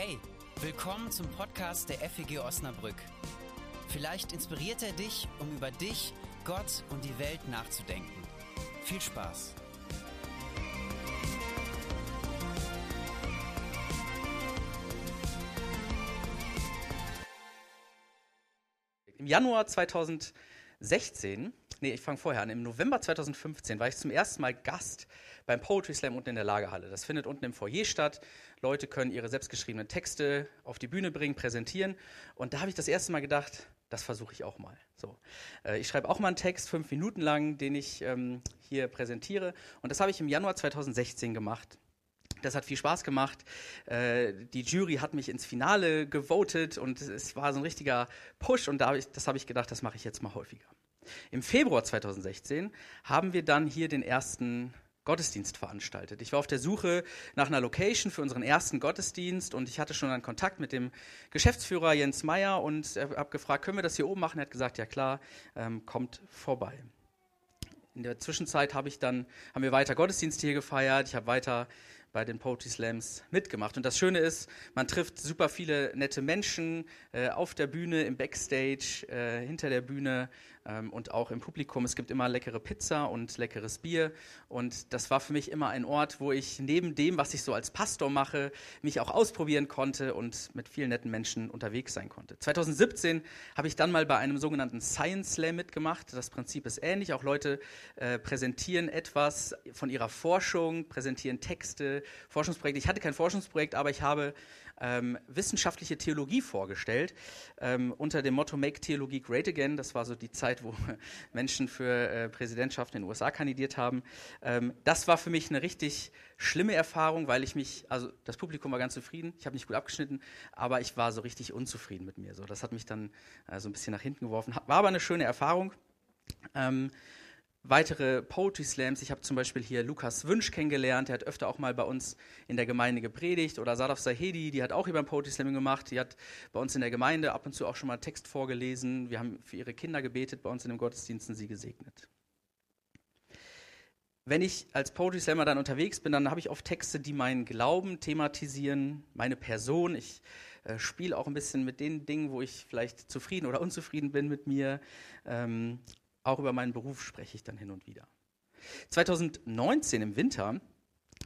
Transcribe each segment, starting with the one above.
Hey, willkommen zum Podcast der FEG Osnabrück. Vielleicht inspiriert er dich, um über dich, Gott und die Welt nachzudenken. Viel Spaß! Im Januar 2016, nee, ich fange vorher an, im November 2015 war ich zum ersten Mal Gast beim Poetry Slam unten in der Lagerhalle. Das findet unten im Foyer statt. Leute können ihre selbstgeschriebenen Texte auf die Bühne bringen, präsentieren. Und da habe ich das erste Mal gedacht, das versuche ich auch mal. So, äh, ich schreibe auch mal einen Text, fünf Minuten lang, den ich ähm, hier präsentiere. Und das habe ich im Januar 2016 gemacht. Das hat viel Spaß gemacht. Äh, die Jury hat mich ins Finale gewotet und es war so ein richtiger Push und da hab ich, das habe ich gedacht, das mache ich jetzt mal häufiger. Im Februar 2016 haben wir dann hier den ersten Gottesdienst veranstaltet. Ich war auf der Suche nach einer Location für unseren ersten Gottesdienst und ich hatte schon einen Kontakt mit dem Geschäftsführer Jens Meyer und habe gefragt, können wir das hier oben machen? Er hat gesagt, ja klar, ähm, kommt vorbei. In der Zwischenzeit habe ich dann, haben wir weiter Gottesdienst hier gefeiert. Ich habe weiter bei den Poetry Slams mitgemacht. Und das Schöne ist, man trifft super viele nette Menschen äh, auf der Bühne, im Backstage, äh, hinter der Bühne ähm, und auch im Publikum. Es gibt immer leckere Pizza und leckeres Bier. Und das war für mich immer ein Ort, wo ich neben dem, was ich so als Pastor mache, mich auch ausprobieren konnte und mit vielen netten Menschen unterwegs sein konnte. 2017 habe ich dann mal bei einem sogenannten Science Slam mitgemacht. Das Prinzip ist ähnlich. Auch Leute äh, präsentieren etwas von ihrer Forschung, präsentieren Texte, Forschungsprojekte. Ich hatte kein Forschungsprojekt, aber ich habe ähm, wissenschaftliche Theologie vorgestellt ähm, unter dem Motto Make Theologie Great Again. Das war so die Zeit, wo Menschen für äh, Präsidentschaften in den USA kandidiert haben. Ähm, das war für mich eine richtig schlimme Erfahrung, weil ich mich, also das Publikum war ganz zufrieden, ich habe nicht gut abgeschnitten, aber ich war so richtig unzufrieden mit mir. So, das hat mich dann äh, so ein bisschen nach hinten geworfen. War aber eine schöne Erfahrung. Ähm, weitere Poetry Slams. Ich habe zum Beispiel hier Lukas Wünsch kennengelernt, der hat öfter auch mal bei uns in der Gemeinde gepredigt. Oder Sadaf Sahedi, die hat auch hier beim Poetry Slam gemacht. Die hat bei uns in der Gemeinde ab und zu auch schon mal Text vorgelesen. Wir haben für ihre Kinder gebetet, bei uns in den Gottesdiensten sie gesegnet. Wenn ich als Poetry Slammer dann unterwegs bin, dann habe ich oft Texte, die meinen Glauben thematisieren, meine Person. Ich äh, spiele auch ein bisschen mit den Dingen, wo ich vielleicht zufrieden oder unzufrieden bin mit mir. Ähm, auch über meinen Beruf spreche ich dann hin und wieder. 2019 im Winter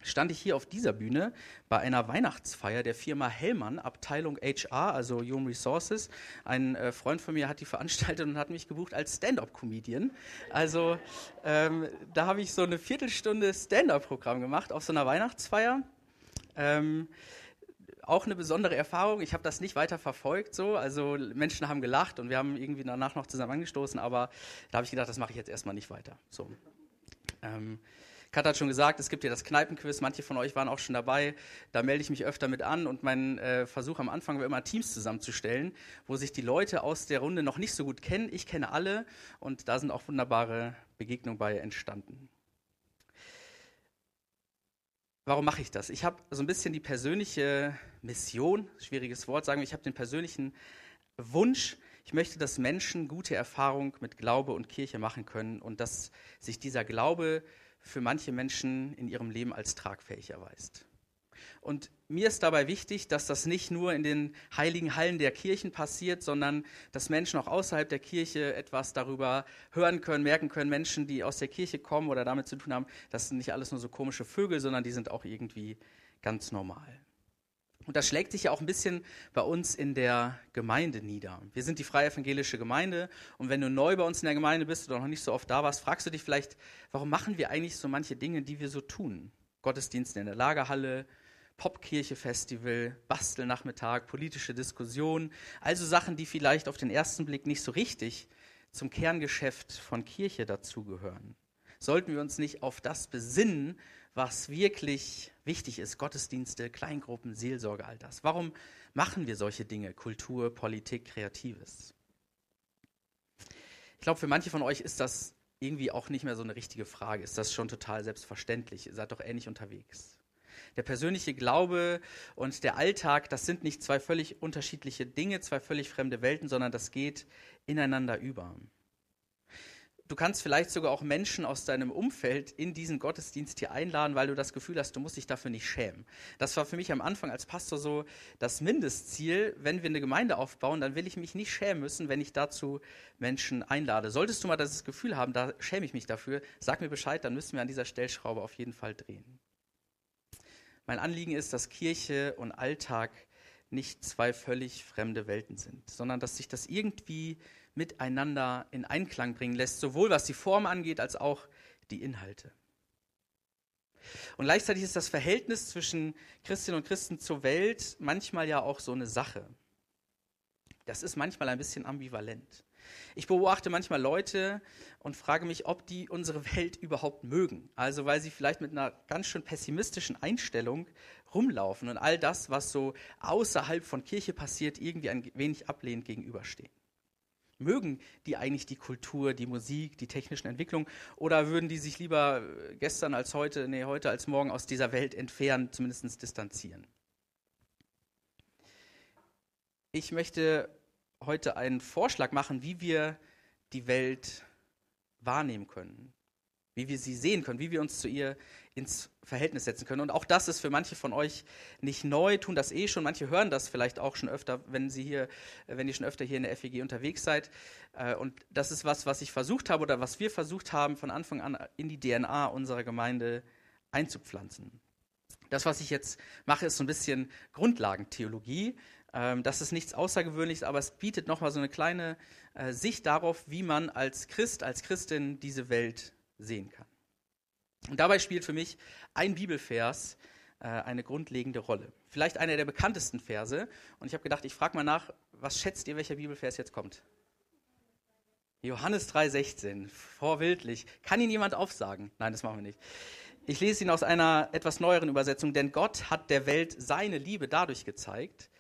stand ich hier auf dieser Bühne bei einer Weihnachtsfeier der Firma Hellmann, Abteilung HR, also Human Resources. Ein äh, Freund von mir hat die veranstaltet und hat mich gebucht als Stand-up-Comedian. Also ähm, da habe ich so eine Viertelstunde Stand-up-Programm gemacht auf so einer Weihnachtsfeier. Ähm, auch eine besondere Erfahrung. Ich habe das nicht weiter verfolgt so. Also Menschen haben gelacht und wir haben irgendwie danach noch zusammen angestoßen, aber da habe ich gedacht, das mache ich jetzt erstmal nicht weiter. So. Ähm, Kat hat schon gesagt, es gibt ja das Kneipenquiz. Manche von euch waren auch schon dabei. Da melde ich mich öfter mit an und mein äh, Versuch am Anfang war immer Teams zusammenzustellen, wo sich die Leute aus der Runde noch nicht so gut kennen. Ich kenne alle und da sind auch wunderbare Begegnungen bei entstanden. Warum mache ich das? Ich habe so ein bisschen die persönliche Mission, schwieriges Wort, sagen wir, ich habe den persönlichen Wunsch, ich möchte, dass Menschen gute Erfahrungen mit Glaube und Kirche machen können und dass sich dieser Glaube für manche Menschen in ihrem Leben als tragfähig erweist. Und mir ist dabei wichtig, dass das nicht nur in den heiligen Hallen der Kirchen passiert, sondern dass Menschen auch außerhalb der Kirche etwas darüber hören können, merken können, Menschen, die aus der Kirche kommen oder damit zu tun haben, das sind nicht alles nur so komische Vögel, sondern die sind auch irgendwie ganz normal. Und das schlägt sich ja auch ein bisschen bei uns in der Gemeinde nieder. Wir sind die freie evangelische Gemeinde und wenn du neu bei uns in der Gemeinde bist oder noch nicht so oft da warst, fragst du dich vielleicht, warum machen wir eigentlich so manche Dinge, die wir so tun? Gottesdienste in der Lagerhalle, Popkirche-Festival, Bastelnachmittag, politische Diskussion, also Sachen, die vielleicht auf den ersten Blick nicht so richtig zum Kerngeschäft von Kirche dazugehören. Sollten wir uns nicht auf das besinnen, was wirklich wichtig ist, Gottesdienste, Kleingruppen, Seelsorge, all das. Warum machen wir solche Dinge, Kultur, Politik, Kreatives? Ich glaube, für manche von euch ist das irgendwie auch nicht mehr so eine richtige Frage. Ist das schon total selbstverständlich? Ihr seid doch ähnlich unterwegs. Der persönliche Glaube und der Alltag, das sind nicht zwei völlig unterschiedliche Dinge, zwei völlig fremde Welten, sondern das geht ineinander über. Du kannst vielleicht sogar auch Menschen aus deinem Umfeld in diesen Gottesdienst hier einladen, weil du das Gefühl hast, du musst dich dafür nicht schämen. Das war für mich am Anfang als Pastor so das Mindestziel. Wenn wir eine Gemeinde aufbauen, dann will ich mich nicht schämen müssen, wenn ich dazu Menschen einlade. Solltest du mal das Gefühl haben, da schäme ich mich dafür, sag mir Bescheid, dann müssen wir an dieser Stellschraube auf jeden Fall drehen. Mein Anliegen ist, dass Kirche und Alltag nicht zwei völlig fremde Welten sind, sondern dass sich das irgendwie miteinander in Einklang bringen lässt, sowohl was die Form angeht als auch die Inhalte. Und gleichzeitig ist das Verhältnis zwischen Christinnen und Christen zur Welt manchmal ja auch so eine Sache. Das ist manchmal ein bisschen ambivalent. Ich beobachte manchmal Leute und frage mich, ob die unsere Welt überhaupt mögen. Also weil sie vielleicht mit einer ganz schön pessimistischen Einstellung rumlaufen und all das, was so außerhalb von Kirche passiert, irgendwie ein wenig ablehnend gegenüberstehen. Mögen die eigentlich die Kultur, die Musik, die technischen Entwicklungen oder würden die sich lieber gestern als heute, nee, heute als morgen aus dieser Welt entfernen, zumindest distanzieren? Ich möchte heute einen Vorschlag machen, wie wir die Welt wahrnehmen können, wie wir sie sehen können, wie wir uns zu ihr ins Verhältnis setzen können. Und auch das ist für manche von euch nicht neu, tun das eh schon. Manche hören das vielleicht auch schon öfter, wenn sie hier, wenn ihr schon öfter hier in der FEG unterwegs seid. Äh, und das ist was, was ich versucht habe oder was wir versucht haben, von Anfang an in die DNA unserer Gemeinde einzupflanzen. Das, was ich jetzt mache, ist so ein bisschen Grundlagentheologie. Ähm, das ist nichts Außergewöhnliches, aber es bietet nochmal so eine kleine äh, Sicht darauf, wie man als Christ, als Christin diese Welt sehen kann. Und dabei spielt für mich ein Bibelvers äh, eine grundlegende Rolle. Vielleicht einer der bekanntesten Verse. Und ich habe gedacht, ich frage mal nach, was schätzt ihr, welcher Bibelvers jetzt kommt? Johannes 3,16, vorbildlich. Kann ihn jemand aufsagen? Nein, das machen wir nicht. Ich lese ihn aus einer etwas neueren Übersetzung, denn Gott hat der Welt seine Liebe dadurch gezeigt,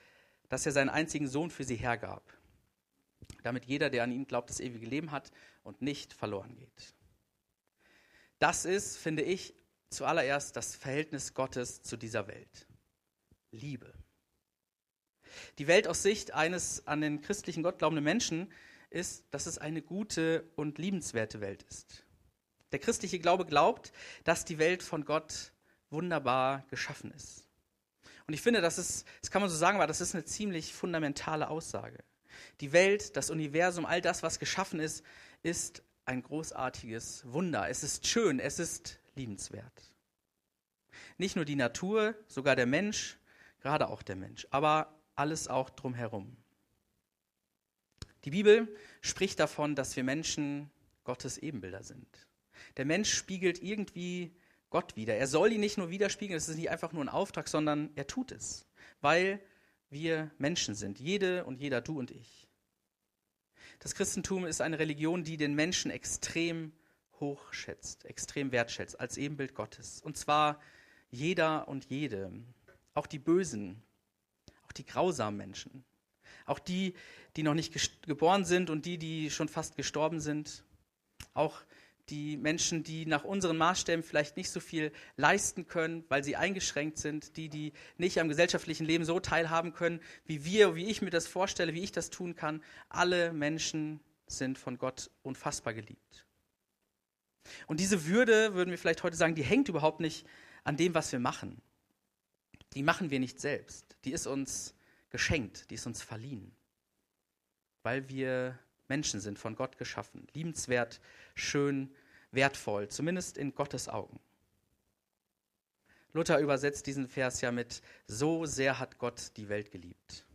dass er seinen einzigen Sohn für sie hergab, damit jeder, der an ihn glaubt, das ewige Leben hat und nicht verloren geht. Das ist, finde ich, zuallererst das Verhältnis Gottes zu dieser Welt. Liebe. Die Welt aus Sicht eines an den christlichen Gott glaubenden Menschen ist, dass es eine gute und liebenswerte Welt ist. Der christliche Glaube glaubt, dass die Welt von Gott wunderbar geschaffen ist. Und ich finde, das ist, das kann man so sagen, aber das ist eine ziemlich fundamentale Aussage. Die Welt, das Universum, all das, was geschaffen ist, ist ein großartiges Wunder. Es ist schön, es ist liebenswert. Nicht nur die Natur, sogar der Mensch, gerade auch der Mensch, aber alles auch drumherum. Die Bibel spricht davon, dass wir Menschen Gottes Ebenbilder sind. Der Mensch spiegelt irgendwie Gott wieder. Er soll ihn nicht nur widerspiegeln, es ist nicht einfach nur ein Auftrag, sondern er tut es, weil wir Menschen sind, jede und jeder, du und ich. Das Christentum ist eine Religion, die den Menschen extrem hoch schätzt, extrem wertschätzt, als Ebenbild Gottes. Und zwar jeder und jede, auch die Bösen, auch die grausamen Menschen, auch die, die noch nicht geboren sind und die, die schon fast gestorben sind, auch die Menschen, die nach unseren Maßstäben vielleicht nicht so viel leisten können, weil sie eingeschränkt sind, die, die nicht am gesellschaftlichen Leben so teilhaben können, wie wir, wie ich mir das vorstelle, wie ich das tun kann. Alle Menschen sind von Gott unfassbar geliebt. Und diese Würde, würden wir vielleicht heute sagen, die hängt überhaupt nicht an dem, was wir machen. Die machen wir nicht selbst. Die ist uns geschenkt, die ist uns verliehen, weil wir Menschen sind, von Gott geschaffen, liebenswert, schön, wertvoll, zumindest in Gottes Augen. Luther übersetzt diesen Vers ja mit, so sehr hat Gott die Welt geliebt.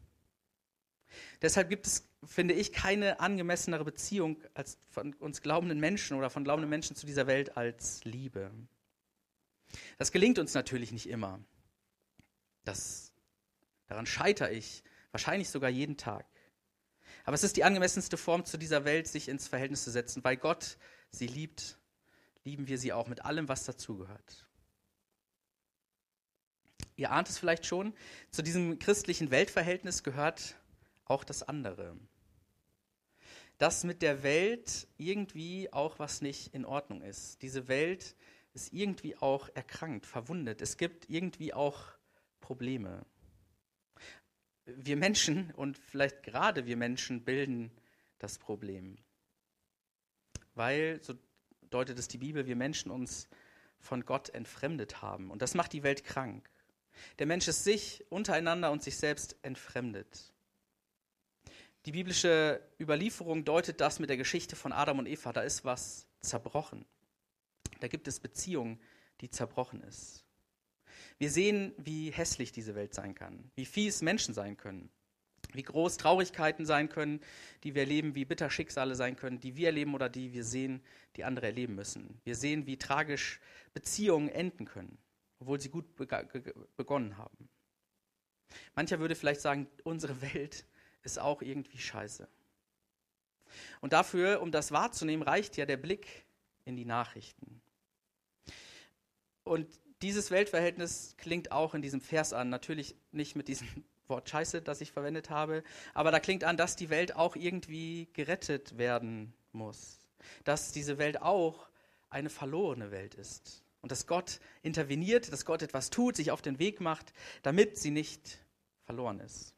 Deshalb gibt es, finde ich, keine angemessenere Beziehung als von uns glaubenden Menschen oder von glaubenden Menschen zu dieser Welt als Liebe. Das gelingt uns natürlich nicht immer. Das, daran scheitere ich wahrscheinlich sogar jeden Tag. Aber es ist die angemessenste Form, zu dieser Welt sich ins Verhältnis zu setzen. Weil Gott sie liebt, lieben wir sie auch mit allem, was dazugehört. Ihr ahnt es vielleicht schon, zu diesem christlichen Weltverhältnis gehört auch das andere. Dass mit der Welt irgendwie auch was nicht in Ordnung ist. Diese Welt ist irgendwie auch erkrankt, verwundet. Es gibt irgendwie auch Probleme wir Menschen und vielleicht gerade wir Menschen bilden das Problem. weil, so deutet es die Bibel, wir Menschen uns von Gott entfremdet haben. Und das macht die Welt krank. Der Mensch ist sich untereinander und sich selbst entfremdet. Die biblische Überlieferung deutet das mit der Geschichte von Adam und Eva. Da ist was zerbrochen. Da gibt es Beziehungen, die zerbrochen ist. Wir sehen, wie hässlich diese Welt sein kann, wie fies Menschen sein können, wie groß Traurigkeiten sein können, die wir erleben, wie bitter Schicksale sein können, die wir erleben oder die wir sehen, die andere erleben müssen. Wir sehen, wie tragisch Beziehungen enden können, obwohl sie gut begonnen haben. Mancher würde vielleicht sagen, unsere Welt ist auch irgendwie scheiße. Und dafür, um das wahrzunehmen, reicht ja der Blick in die Nachrichten. Und dieses Weltverhältnis klingt auch in diesem Vers an. Natürlich nicht mit diesem Wort Scheiße, das ich verwendet habe, aber da klingt an, dass die Welt auch irgendwie gerettet werden muss. Dass diese Welt auch eine verlorene Welt ist. Und dass Gott interveniert, dass Gott etwas tut, sich auf den Weg macht, damit sie nicht verloren ist.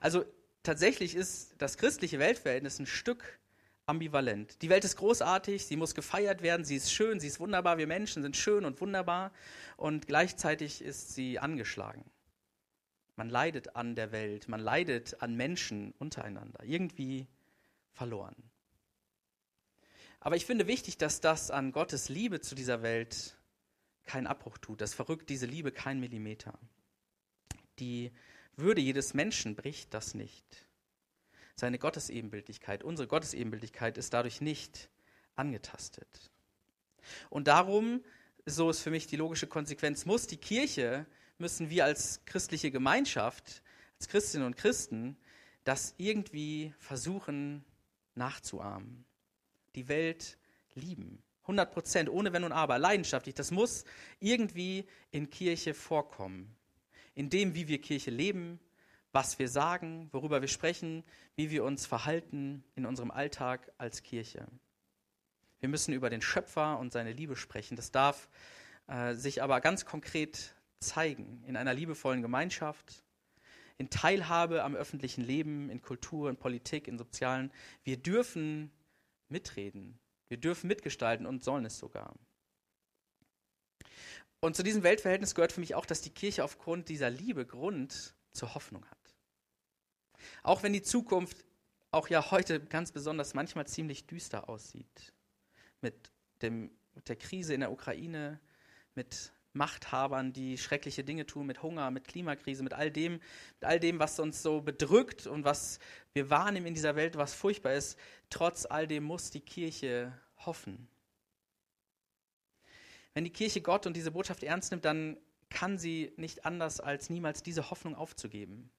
Also tatsächlich ist das christliche Weltverhältnis ein Stück ambivalent. Die Welt ist großartig, sie muss gefeiert werden, sie ist schön, sie ist wunderbar, wir Menschen sind schön und wunderbar und gleichzeitig ist sie angeschlagen. Man leidet an der Welt, man leidet an Menschen untereinander, irgendwie verloren. Aber ich finde wichtig, dass das an Gottes Liebe zu dieser Welt keinen Abbruch tut. Das verrückt diese Liebe kein Millimeter. Die Würde jedes Menschen bricht das nicht. Seine Gottesebenbildlichkeit, unsere Gottesebenbildlichkeit ist dadurch nicht angetastet. Und darum, so ist für mich die logische Konsequenz, muss die Kirche, müssen wir als christliche Gemeinschaft, als Christinnen und Christen, das irgendwie versuchen nachzuahmen. Die Welt lieben. 100 Prozent, ohne Wenn und Aber, leidenschaftlich. Das muss irgendwie in Kirche vorkommen. In dem, wie wir Kirche leben, was wir sagen, worüber wir sprechen, wie wir uns verhalten in unserem Alltag als Kirche. Wir müssen über den Schöpfer und seine Liebe sprechen. Das darf äh, sich aber ganz konkret zeigen in einer liebevollen Gemeinschaft, in Teilhabe am öffentlichen Leben, in Kultur, in Politik, in Sozialen. Wir dürfen mitreden, wir dürfen mitgestalten und sollen es sogar. Und zu diesem Weltverhältnis gehört für mich auch, dass die Kirche aufgrund dieser Liebe Grund zur Hoffnung hat. Auch wenn die Zukunft auch ja heute ganz besonders manchmal ziemlich düster aussieht. Mit, dem, mit der Krise in der Ukraine, mit Machthabern, die schreckliche Dinge tun, mit Hunger, mit Klimakrise, mit all dem, mit all dem, was uns so bedrückt und was wir wahrnehmen in dieser Welt, was furchtbar ist. Trotz all dem muss die Kirche hoffen. Wenn die Kirche Gott und diese Botschaft ernst nimmt, dann kann sie nicht anders als niemals diese Hoffnung aufzugeben.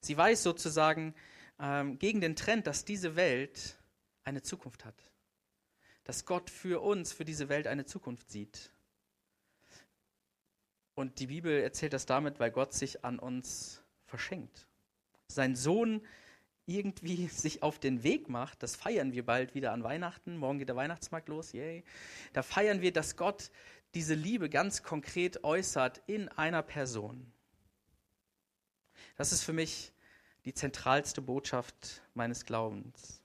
Sie weiß sozusagen ähm, gegen den Trend, dass diese Welt eine Zukunft hat. Dass Gott für uns, für diese Welt eine Zukunft sieht. Und die Bibel erzählt das damit, weil Gott sich an uns verschenkt. Sein Sohn irgendwie sich auf den Weg macht, das feiern wir bald wieder an Weihnachten. Morgen geht der Weihnachtsmarkt los, yay. Da feiern wir, dass Gott diese Liebe ganz konkret äußert in einer Person. Das ist für mich die zentralste Botschaft meines Glaubens.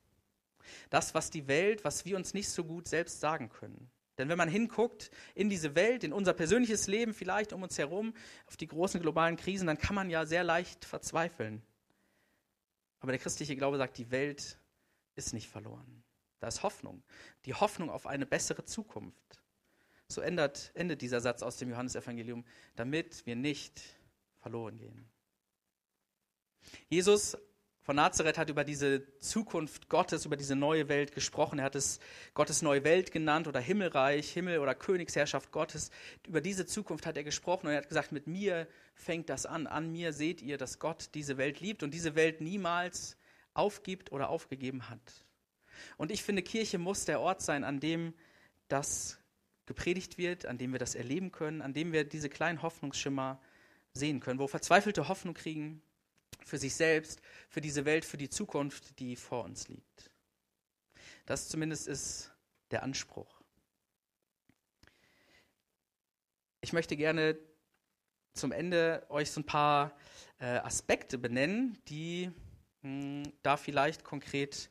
Das, was die Welt, was wir uns nicht so gut selbst sagen können. Denn wenn man hinguckt in diese Welt, in unser persönliches Leben, vielleicht um uns herum, auf die großen globalen Krisen, dann kann man ja sehr leicht verzweifeln. Aber der christliche Glaube sagt, die Welt ist nicht verloren. Da ist Hoffnung. Die Hoffnung auf eine bessere Zukunft. So ändert, endet dieser Satz aus dem Johannesevangelium, damit wir nicht verloren gehen. Jesus von Nazareth hat über diese Zukunft Gottes, über diese neue Welt gesprochen. Er hat es Gottes neue Welt genannt oder Himmelreich, Himmel oder Königsherrschaft Gottes. Über diese Zukunft hat er gesprochen und er hat gesagt, mit mir fängt das an. An mir seht ihr, dass Gott diese Welt liebt und diese Welt niemals aufgibt oder aufgegeben hat. Und ich finde, Kirche muss der Ort sein, an dem das gepredigt wird, an dem wir das erleben können, an dem wir diese kleinen Hoffnungsschimmer sehen können, wo verzweifelte Hoffnung kriegen, für sich selbst, für diese Welt, für die Zukunft, die vor uns liegt. Das zumindest ist der Anspruch. Ich möchte gerne zum Ende euch so ein paar äh, Aspekte benennen, die mh, hm, da vielleicht konkret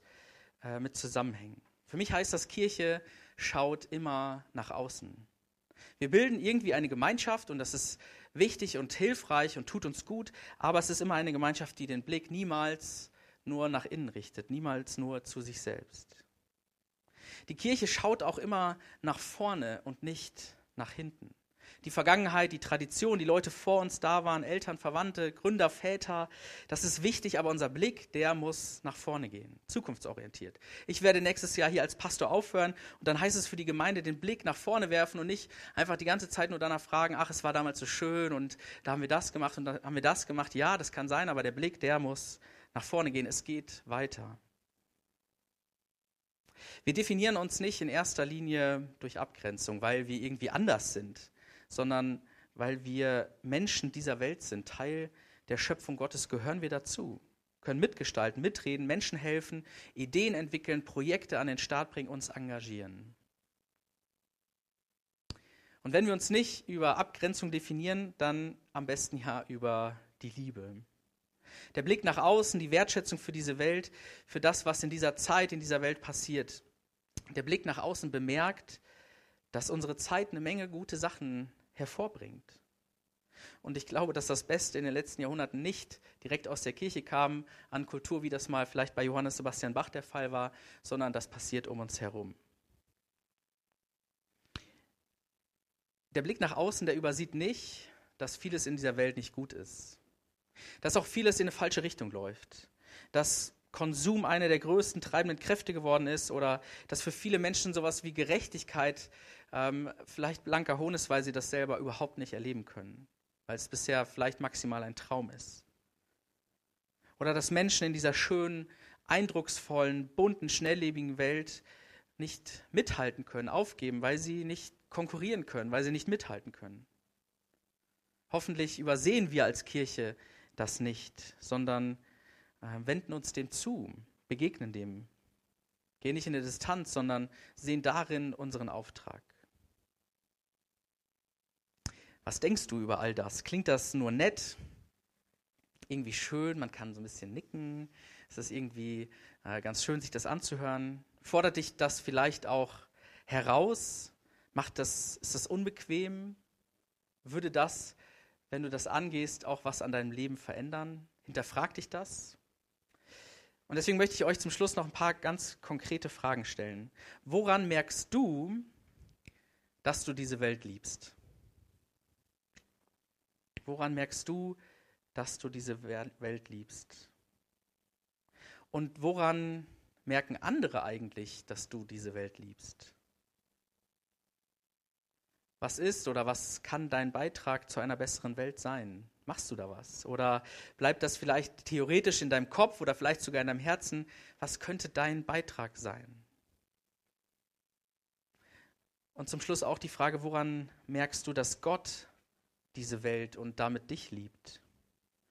äh, mit zusammenhängen. Für mich heißt das, Kirche schaut immer nach außen. Wir bilden irgendwie eine Gemeinschaft und das ist wichtig und hilfreich und tut uns gut, aber es ist immer eine Gemeinschaft, die den Blick niemals nur nach innen richtet, niemals nur zu sich selbst. Die Kirche schaut auch immer nach vorne und nicht nach hinten die Vergangenheit, die Tradition, die Leute vor uns da waren, Eltern, Verwandte, Gründer, Väter. Das ist wichtig, aber unser Blick, der muss nach vorne gehen, zukunftsorientiert. Ich werde nächstes Jahr hier als Pastor aufhören und dann heißt es für die Gemeinde, den Blick nach vorne werfen und nicht einfach die ganze Zeit nur danach fragen, ach, es war damals so schön und da haben wir das gemacht und da haben wir das gemacht. Ja, das kann sein, aber der Blick, der muss nach vorne gehen. Es geht weiter. Wir definieren uns nicht in erster Linie durch Abgrenzung, weil wir irgendwie anders sind sondern weil wir Menschen dieser Welt sind, Teil der Schöpfung Gottes, gehören wir dazu, können mitgestalten, mitreden, Menschen helfen, Ideen entwickeln, Projekte an den Start bringen, uns engagieren. Und wenn wir uns nicht über Abgrenzung definieren, dann am besten ja über die Liebe. Der Blick nach außen, die Wertschätzung für diese Welt, für das, was in dieser Zeit, in dieser Welt passiert. Der Blick nach außen bemerkt, dass unsere Zeit eine Menge gute Sachen hervorbringt. Und ich glaube, dass das Beste in den letzten Jahrhunderten nicht direkt aus der Kirche kam an Kultur, wie das mal vielleicht bei Johannes Sebastian Bach der Fall war, sondern das passiert um uns herum. Der Blick nach außen, der übersieht nicht, dass vieles in dieser Welt nicht gut ist. Dass auch vieles in eine falsche Richtung läuft. Dass Konsum eine der größten treibenden Kräfte geworden ist oder dass für viele Menschen sowas wie Gerechtigkeit ähm, vielleicht blanker Hohn ist, weil sie das selber überhaupt nicht erleben können, weil es bisher vielleicht maximal ein Traum ist. Oder dass Menschen in dieser schönen, eindrucksvollen, bunten, schnelllebigen Welt nicht mithalten können, aufgeben, weil sie nicht konkurrieren können, weil sie nicht mithalten können. Hoffentlich übersehen wir als Kirche das nicht, sondern äh, wenden uns dem zu, begegnen dem, gehen nicht in der Distanz, sondern sehen darin unseren Auftrag. Was denkst du über all das? Klingt das nur nett? Irgendwie schön, man kann so ein bisschen nicken. Es ist irgendwie äh, ganz schön, sich das anzuhören. Fordert dich das vielleicht auch heraus? Macht das, ist das unbequem? Würde das, wenn du das angehst, auch was an deinem Leben verändern? Hinterfrag dich das? Und deswegen möchte ich euch zum Schluss noch ein paar ganz konkrete Fragen stellen. Woran merkst du, dass du diese Welt liebst? Woran merkst du, dass du diese Welt liebst? Und woran merken andere eigentlich, dass du diese Welt liebst? Was ist oder was kann dein Beitrag zu einer besseren Welt sein? Machst du da was? Oder bleibt das vielleicht theoretisch in deinem Kopf oder vielleicht sogar in deinem Herzen? Was könnte dein Beitrag sein? Und zum Schluss auch die Frage, woran merkst du, dass Gott diese Welt und damit dich liebt.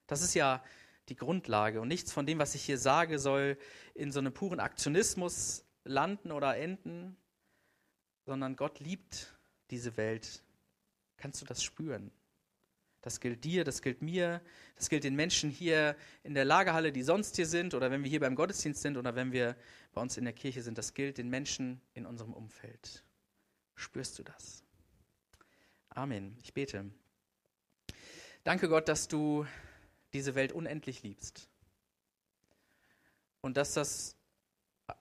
Das ist ja die Grundlage. Und nichts von dem, was ich hier sage, soll in so einem puren Aktionismus landen oder enden, sondern Gott liebt diese Welt. Kannst du das spüren? Das gilt dir, das gilt mir, das gilt den Menschen hier in der Lagerhalle, die sonst hier sind, oder wenn wir hier beim Gottesdienst sind oder wenn wir bei uns in der Kirche sind. Das gilt den Menschen in unserem Umfeld. Spürst du das? Amen. Ich bete. Danke Gott, dass du diese Welt unendlich liebst. Und dass das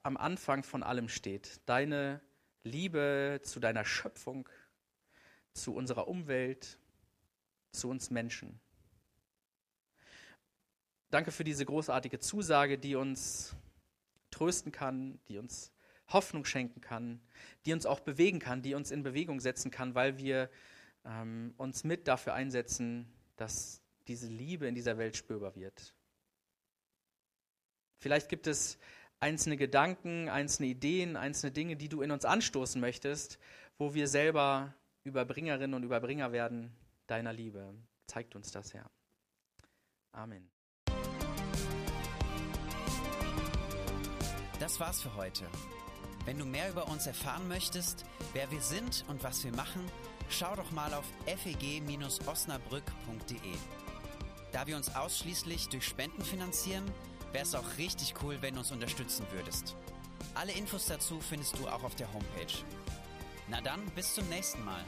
am Anfang von allem steht. Deine Liebe zu deiner Schöpfung, zu unserer Umwelt, zu uns Menschen. Danke für diese großartige Zusage, die uns trösten kann, die uns Hoffnung schenken kann, die uns auch bewegen kann, die uns in Bewegung setzen kann, weil wir ähm, uns mit dafür einsetzen, dass diese Liebe in dieser Welt spürbar wird. Vielleicht gibt es einzelne Gedanken, einzelne Ideen, einzelne Dinge, die du in uns anstoßen möchtest, wo wir selber Überbringerinnen und Überbringer werden deiner Liebe. Zeigt uns das, Herr. Amen. Das war's für heute. Wenn du mehr über uns erfahren möchtest, wer wir sind und was wir machen, schau doch mal auf feg-osnabrück.de. Da wir uns ausschließlich durch Spenden finanzieren, wäre es auch richtig cool, wenn du uns unterstützen würdest. Alle Infos dazu findest du auch auf der Homepage. Na dann, bis zum nächsten Mal.